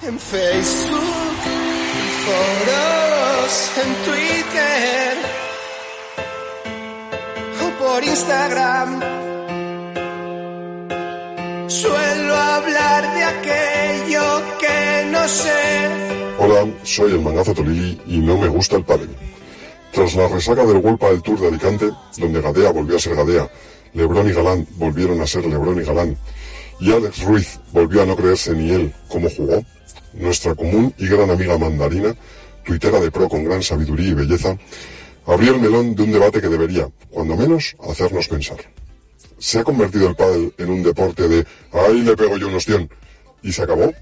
En Facebook, en foros, en Twitter o por Instagram. Suelo hablar de aquello que no sé. Hola, soy el mangazo Tolili y no me gusta el pádel. Tras la resaca del World del Tour de Alicante, donde Gadea volvió a ser Gadea, Lebron y Galán volvieron a ser Lebron y Galán, y Alex Ruiz volvió a no creerse ni él cómo jugó, nuestra común y gran amiga Mandarina, tuitera de pro con gran sabiduría y belleza, abrió el melón de un debate que debería, cuando menos, hacernos pensar. ¿Se ha convertido el pádel en un deporte de ahí le pego yo un ostión y se acabó?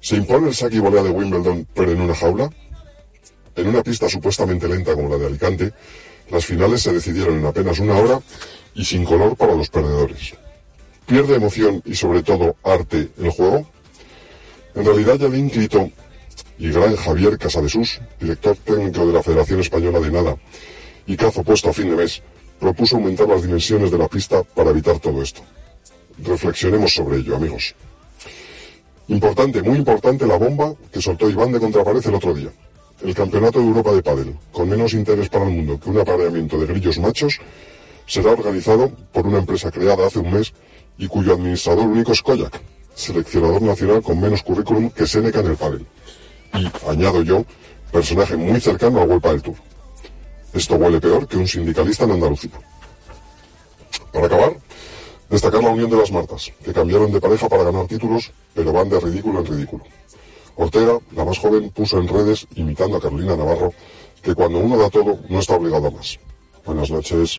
¿Se impone el saque y volea de Wimbledon pero en una jaula? En una pista supuestamente lenta como la de Alicante, las finales se decidieron en apenas una hora y sin color para los perdedores. ¿Pierde emoción y sobre todo arte el juego? En realidad Yalín Clito y gran Javier Casadesús, director técnico de la Federación Española de Nada, y cazo puesto a fin de mes, propuso aumentar las dimensiones de la pista para evitar todo esto. Reflexionemos sobre ello, amigos. Importante, muy importante la bomba que soltó Iván de Contrapared el otro día. El Campeonato de Europa de Pádel, con menos interés para el mundo que un apareamiento de grillos machos, será organizado por una empresa creada hace un mes y cuyo administrador único es Koyak, seleccionador nacional con menos currículum que Seneca en el pádel. Y, añado yo, personaje muy cercano a World del Tour. Esto huele peor que un sindicalista en Andalucía. Para acabar, destacar la unión de las Martas, que cambiaron de pareja para ganar títulos, pero van de ridículo en ridículo. Ortega, la más joven, puso en redes, imitando a Carolina Navarro, que cuando uno da todo no está obligado a más. Buenas noches.